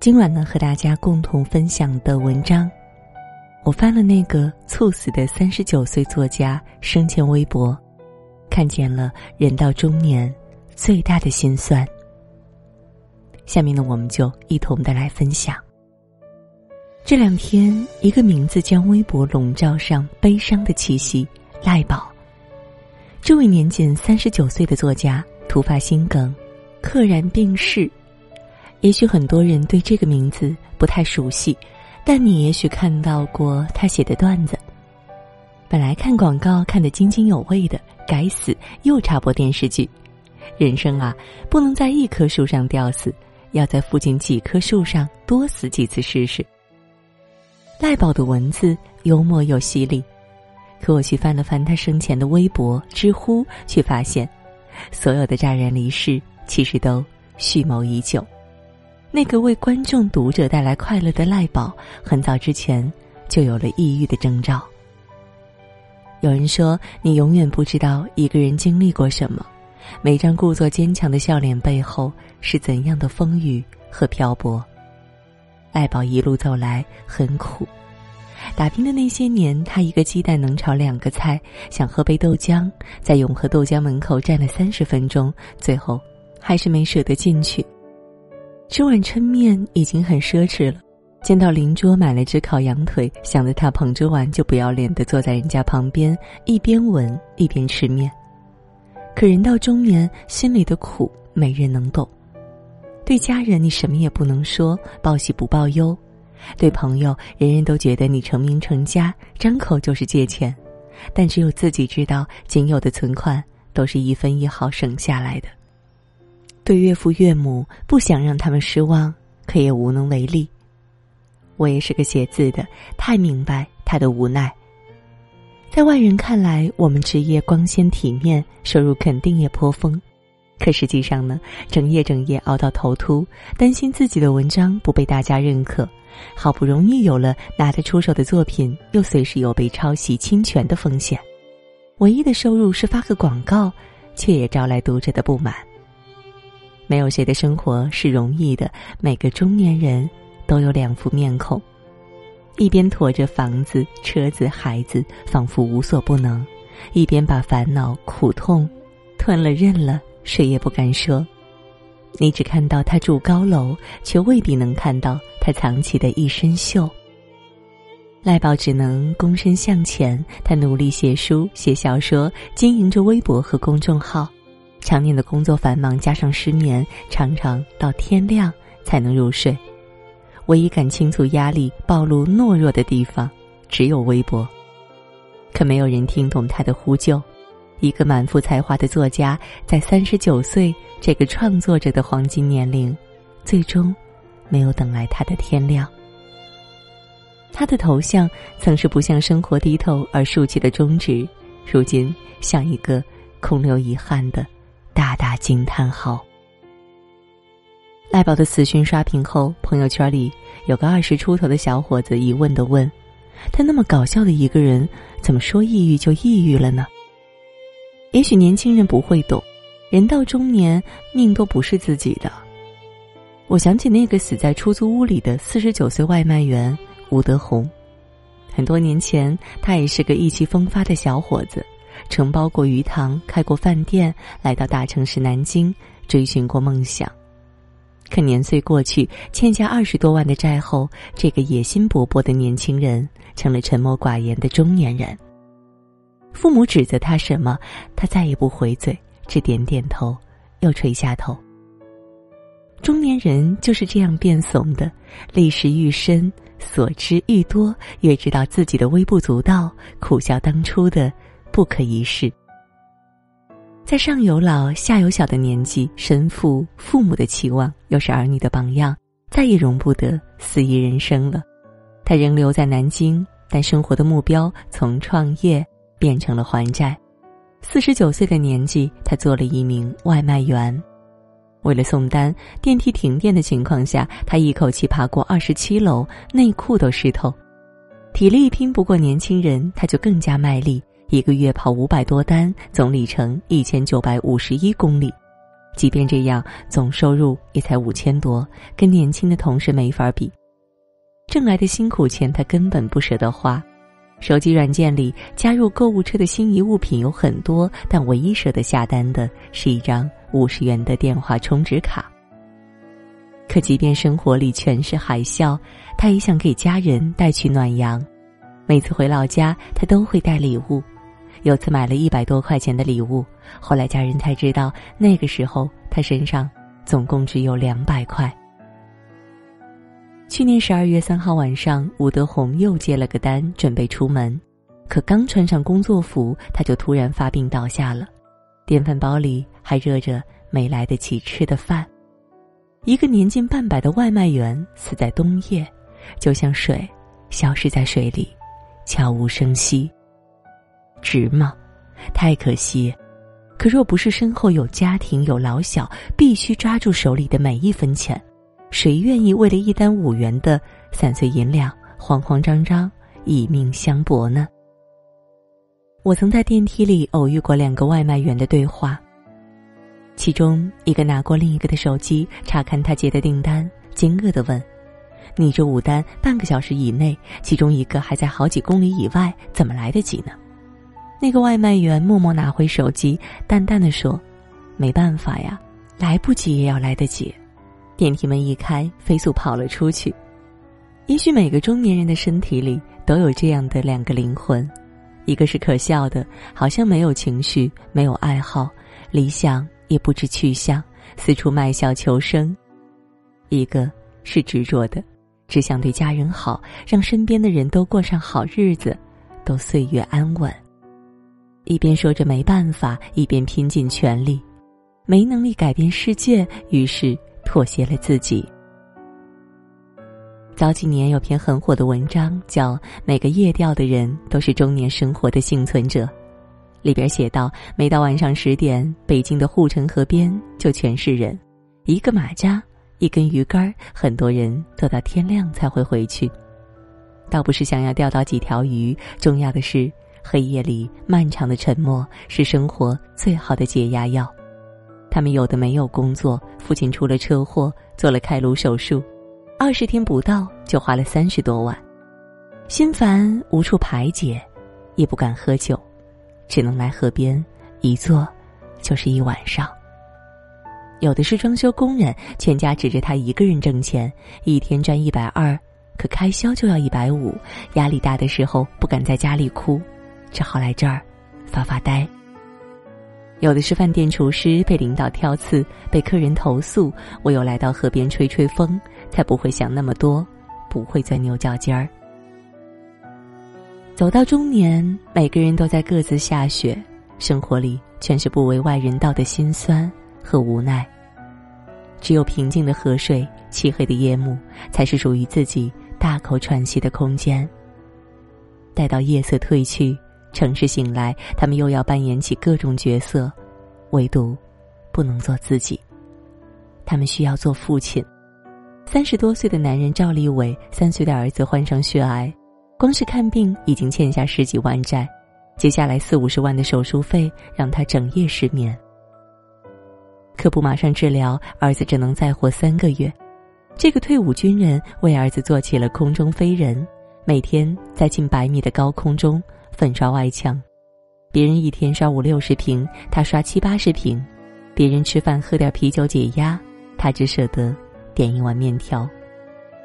今晚呢，和大家共同分享的文章，我翻了那个猝死的三十九岁作家生前微博，看见了人到中年最大的心酸。下面呢，我们就一同的来分享。这两天，一个名字将微博笼罩上悲伤的气息——赖宝。这位年仅三十九岁的作家突发心梗，溘然病逝。也许很多人对这个名字不太熟悉，但你也许看到过他写的段子。本来看广告看得津津有味的，该死，又插播电视剧。人生啊，不能在一棵树上吊死，要在附近几棵树上多死几次试试。赖宝的文字幽默又犀利，可我去翻了翻他生前的微博、知乎，却发现，所有的乍然离世其实都蓄谋已久。那个为观众、读者带来快乐的赖宝，很早之前就有了抑郁的征兆。有人说，你永远不知道一个人经历过什么，每张故作坚强的笑脸背后是怎样的风雨和漂泊。赖宝一路走来很苦，打拼的那些年，他一个鸡蛋能炒两个菜，想喝杯豆浆，在永和豆浆门口站了三十分钟，最后还是没舍得进去。吃碗抻面已经很奢侈了，见到邻桌买了只烤羊腿，想着他捧着碗就不要脸的坐在人家旁边，一边闻一边吃面。可人到中年，心里的苦没人能懂。对家人你什么也不能说，报喜不报忧；对朋友，人人都觉得你成名成家，张口就是借钱，但只有自己知道，仅有的存款都是一分一毫省下来的。对岳父岳母，不想让他们失望，可也无能为力。我也是个写字的，太明白他的无奈。在外人看来，我们职业光鲜体面，收入肯定也颇丰，可实际上呢，整夜整夜熬到头秃，担心自己的文章不被大家认可，好不容易有了拿得出手的作品，又随时有被抄袭侵权的风险。唯一的收入是发个广告，却也招来读者的不满。没有谁的生活是容易的，每个中年人都有两副面孔，一边驮着房子、车子、孩子，仿佛无所不能；一边把烦恼、苦痛吞了、认了，谁也不敢说。你只看到他住高楼，却未必能看到他藏起的一身锈。赖宝只能躬身向前，他努力写书、写小说，经营着微博和公众号。常年的工作繁忙，加上失眠，常常到天亮才能入睡。唯一敢倾诉压力、暴露懦弱的地方，只有微博。可没有人听懂他的呼救。一个满腹才华的作家，在三十九岁这个创作者的黄金年龄，最终没有等来他的天亮。他的头像曾是不向生活低头而竖起的中指，如今像一个空留遗憾的。大大惊叹号！赖宝的死讯刷屏后，朋友圈里有个二十出头的小伙子疑问的问：“他那么搞笑的一个人，怎么说抑郁就抑郁了呢？”也许年轻人不会懂，人到中年，命都不是自己的。我想起那个死在出租屋里的四十九岁外卖员吴德宏，很多年前，他也是个意气风发的小伙子。承包过鱼塘，开过饭店，来到大城市南京，追寻过梦想。可年岁过去，欠下二十多万的债后，这个野心勃勃的年轻人成了沉默寡言的中年人。父母指责他什么，他再也不回嘴，只点点头，又垂下头。中年人就是这样变怂的，历史愈深，所知愈多，越知道自己的微不足道，苦笑当初的。不可一世，在上有老下有小的年纪，身负父母的期望，又是儿女的榜样，再也容不得肆意人生了。他仍留在南京，但生活的目标从创业变成了还债。四十九岁的年纪，他做了一名外卖员。为了送单，电梯停电的情况下，他一口气爬过二十七楼，内裤都湿透。体力拼不过年轻人，他就更加卖力。一个月跑五百多单，总里程一千九百五十一公里，即便这样，总收入也才五千多，跟年轻的同事没法比。挣来的辛苦钱，他根本不舍得花。手机软件里加入购物车的心仪物品有很多，但唯一舍得下单的是一张五十元的电话充值卡。可即便生活里全是海啸，他也想给家人带去暖阳。每次回老家，他都会带礼物。有次买了一百多块钱的礼物，后来家人才知道，那个时候他身上总共只有两百块。去年十二月三号晚上，吴德宏又接了个单，准备出门，可刚穿上工作服，他就突然发病倒下了。电饭煲里还热着没来得及吃的饭。一个年近半百的外卖员死在冬夜，就像水消失在水里，悄无声息。值吗？太可惜。可若不是身后有家庭有老小，必须抓住手里的每一分钱，谁愿意为了一单五元的散碎银两，慌慌张张以命相搏呢？我曾在电梯里偶遇过两个外卖员的对话，其中一个拿过另一个的手机查看他接的订单，惊愕的问：“你这五单半个小时以内，其中一个还在好几公里以外，怎么来得及呢？”那个外卖员默默拿回手机，淡淡的说：“没办法呀，来不及也要来得及。”电梯门一开，飞速跑了出去。也许每个中年人的身体里都有这样的两个灵魂：一个是可笑的，好像没有情绪、没有爱好、理想也不知去向，四处卖笑求生；一个是执着的，只想对家人好，让身边的人都过上好日子，都岁月安稳。一边说着没办法，一边拼尽全力，没能力改变世界，于是妥协了自己。早几年有篇很火的文章，叫《每个夜钓的人都是中年生活的幸存者》，里边写道：每到晚上十点，北京的护城河边就全是人，一个马扎，一根鱼竿，很多人都到天亮才会回去。倒不是想要钓到几条鱼，重要的是。黑夜里漫长的沉默是生活最好的解压药。他们有的没有工作，父亲出了车祸，做了开颅手术，二十天不到就花了三十多万，心烦无处排解，也不敢喝酒，只能来河边一坐就是一晚上。有的是装修工人，全家指着他一个人挣钱，一天赚一百二，可开销就要一百五，压力大的时候不敢在家里哭。只好来这儿发发呆。有的是饭店厨师，被领导挑刺，被客人投诉，我又来到河边吹吹风，才不会想那么多，不会钻牛角尖儿。走到中年，每个人都在各自下雪，生活里全是不为外人道的辛酸和无奈。只有平静的河水、漆黑的夜幕，才是属于自己大口喘息的空间。待到夜色褪去。城市醒来，他们又要扮演起各种角色，唯独不能做自己。他们需要做父亲。三十多岁的男人赵立伟，三岁的儿子患上血癌，光是看病已经欠下十几万债，接下来四五十万的手术费让他整夜失眠。可不马上治疗，儿子只能再活三个月。这个退伍军人为儿子做起了空中飞人，每天在近百米的高空中。粉刷外墙，别人一天刷五六十瓶，他刷七八十瓶；别人吃饭喝点啤酒解压，他只舍得点一碗面条，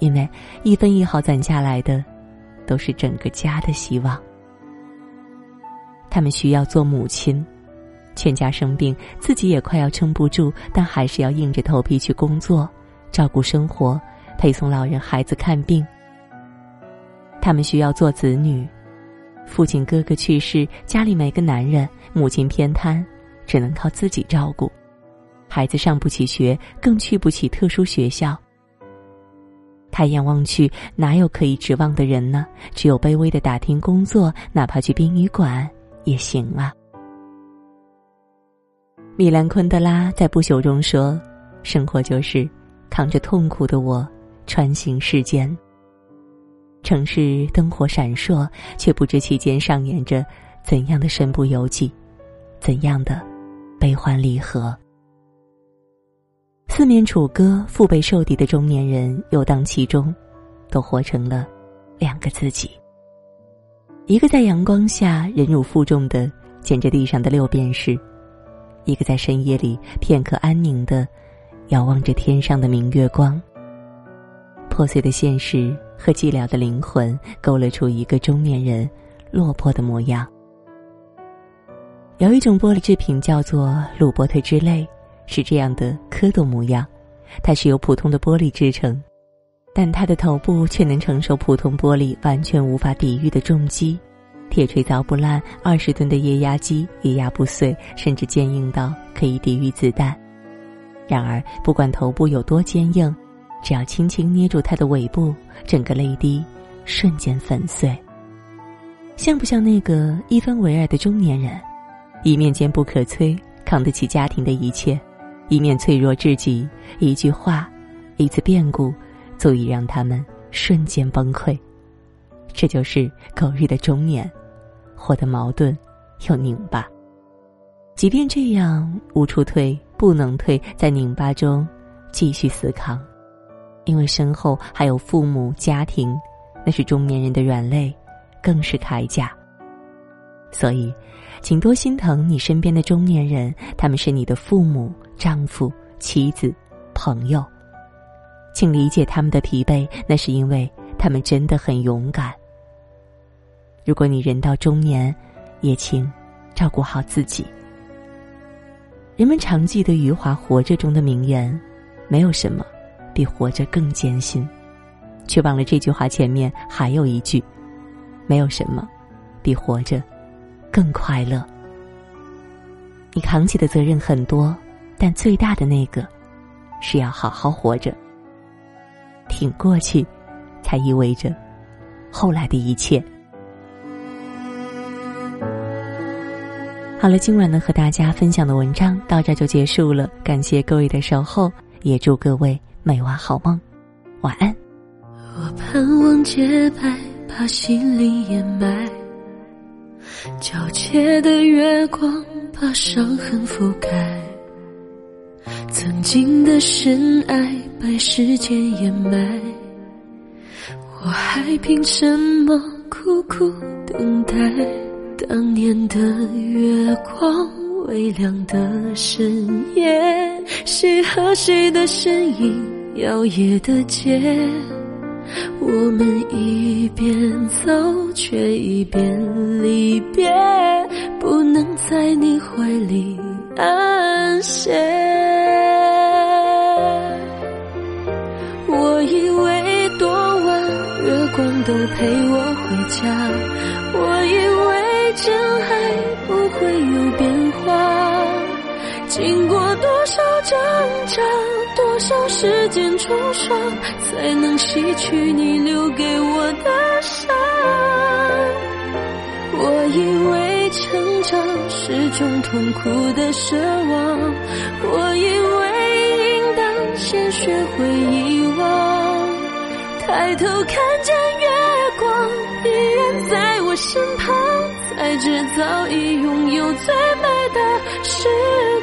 因为一分一毫攒下来的，都是整个家的希望。他们需要做母亲，全家生病，自己也快要撑不住，但还是要硬着头皮去工作，照顾生活，陪送老人孩子看病。他们需要做子女。父亲、哥哥去世，家里没个男人，母亲偏瘫，只能靠自己照顾。孩子上不起学，更去不起特殊学校。抬眼望去，哪有可以指望的人呢？只有卑微的打听工作，哪怕去殡仪馆也行啊。米兰昆德拉在不朽中说：“生活就是扛着痛苦的我，穿行世间。”城市灯火闪烁，却不知其间上演着怎样的身不由己，怎样的悲欢离合。四面楚歌、腹背受敌的中年人游荡其中，都活成了两个自己。一个在阳光下忍辱负重的捡着地上的六便士，一个在深夜里片刻安宁的遥望着天上的明月光。破碎的现实和寂寥的灵魂，勾勒出一个中年人落魄的模样。有一种玻璃制品叫做鲁伯特之泪。是这样的蝌蚪模样，它是由普通的玻璃制成，但它的头部却能承受普通玻璃完全无法抵御的重击，铁锤凿不烂，二十吨的液压机也压不碎，甚至坚硬到可以抵御子弹。然而，不管头部有多坚硬，只要轻轻捏住它的尾部，整个泪滴瞬间粉碎。像不像那个一分为二的中年人，一面坚不可摧，扛得起家庭的一切？一面脆弱至极，一句话，一次变故，足以让他们瞬间崩溃。这就是狗日的中年，活得矛盾又拧巴。即便这样，无处退，不能退，在拧巴中继续死扛，因为身后还有父母、家庭，那是中年人的软肋，更是铠甲。所以，请多心疼你身边的中年人，他们是你的父母。丈夫、妻子、朋友，请理解他们的疲惫，那是因为他们真的很勇敢。如果你人到中年，也请照顾好自己。人们常记得余华《活着》中的名言：“没有什么比活着更艰辛。”却忘了这句话前面还有一句：“没有什么比活着更快乐。”你扛起的责任很多。但最大的那个，是要好好活着，挺过去，才意味着后来的一切。好了，今晚呢和大家分享的文章到这就结束了，感谢各位的守候，也祝各位美晚好梦，晚安。我盼望洁白，把心灵掩埋，皎洁的月光把伤痕覆盖。曾经的深爱被时间掩埋，我还凭什么苦苦等待？当年的月光，微亮的深夜，谁和谁的身影摇曳的街？我们一边走，却一边离别，不能在你怀里安歇。我以为多晚月光都陪我回家，我以为真爱不会有变化。经过多少挣扎，多少时间冲刷，才能洗去你留给我的伤。我以为成长是种痛苦的奢望，我以为应当先学会遗忘，抬头看见月光依然。在我身旁，才知早已拥有最美的时光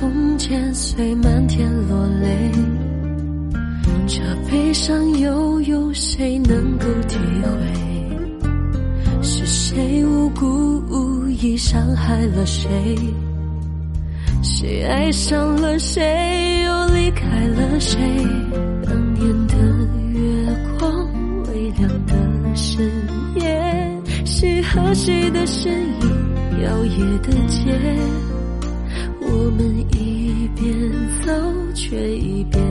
风剪碎，漫天落泪，这悲伤又有谁能够体会？是谁无故无意伤害了谁？谁爱上了谁，又离开了谁？当年的月光，微亮的深夜，谁和谁的身影摇曳的街？我们一边走，却一边